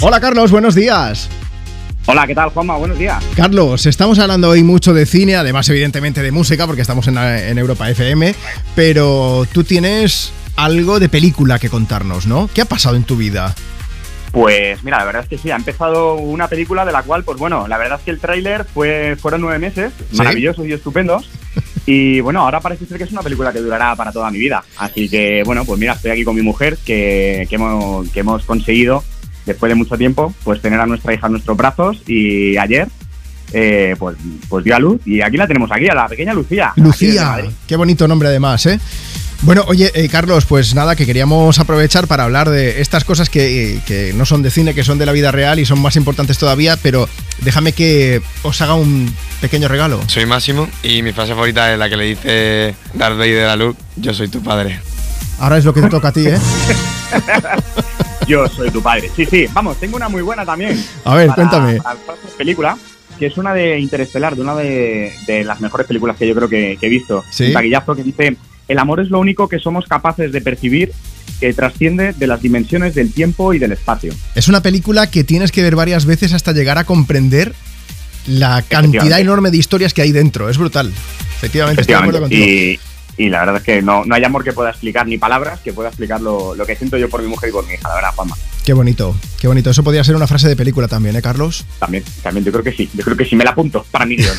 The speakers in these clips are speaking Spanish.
Hola Carlos, buenos días. Hola, ¿qué tal, Juanma? Buenos días. Carlos, estamos hablando hoy mucho de cine, además evidentemente de música, porque estamos en, en Europa FM, pero tú tienes algo de película que contarnos, ¿no? ¿Qué ha pasado en tu vida? Pues mira, la verdad es que sí, ha empezado una película de la cual, pues bueno, la verdad es que el tráiler fue, fueron nueve meses, maravillosos y estupendos. Y bueno, ahora parece ser que es una película que durará para toda mi vida. Así que bueno, pues mira, estoy aquí con mi mujer, que, que, hemos, que hemos conseguido, después de mucho tiempo, pues tener a nuestra hija en nuestros brazos. Y ayer eh, pues, pues dio a luz y aquí la tenemos aquí, a la pequeña Lucía. Lucía, qué bonito nombre además, ¿eh? Bueno, oye, eh, Carlos, pues nada, que queríamos aprovechar para hablar de estas cosas que, no son de cine, que son de la vida real y son más importantes todavía, pero déjame que os haga un pequeño regalo. Soy Máximo y mi frase favorita es la que le dice Darth Vader a Luke, yo soy tu padre. Ahora es lo que te toca a ti, ¿eh? yo soy tu padre. Sí, sí, vamos, tengo una muy buena también. A ver, cuéntame. Para película, que es una de Interestelar, de una de, las mejores películas que yo creo que, he visto. ¿Sí? Un taquillazo que dice el amor es lo único que somos capaces de percibir que trasciende de las dimensiones del tiempo y del espacio. Es una película que tienes que ver varias veces hasta llegar a comprender la cantidad enorme de historias que hay dentro. Es brutal. Efectivamente, estoy de acuerdo contigo. Y, y la verdad es que no, no hay amor que pueda explicar ni palabras que pueda explicar lo, que siento yo por mi mujer y por mi hija, la verdad, Juanma. Qué bonito, qué bonito. Eso podría ser una frase de película también, ¿eh, Carlos? También, también, yo creo que sí. Yo creo que sí me la apunto para mi guion.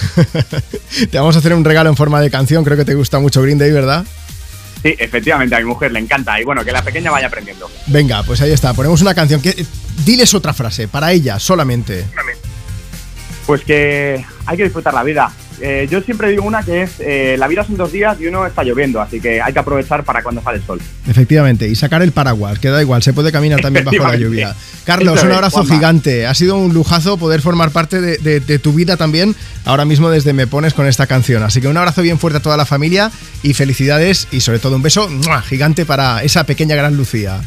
te vamos a hacer un regalo en forma de canción, creo que te gusta mucho Green Day, ¿verdad? Sí, efectivamente, a mi mujer le encanta. Y bueno, que la pequeña vaya aprendiendo. Venga, pues ahí está. Ponemos una canción. Que, diles otra frase, para ella, solamente. Pues que hay que disfrutar la vida. Eh, yo siempre digo una que es, eh, la vida son dos días y uno está lloviendo, así que hay que aprovechar para cuando sale el sol. Efectivamente, y sacar el paraguas, que da igual, se puede caminar también bajo la lluvia. Carlos, un abrazo gigante, ha sido un lujazo poder formar parte de, tu vida también, ahora mismo desde Me Pones con esta canción. Así que un abrazo bien fuerte a toda la familia y felicidades y sobre todo un beso gigante para esa pequeña gran Lucía.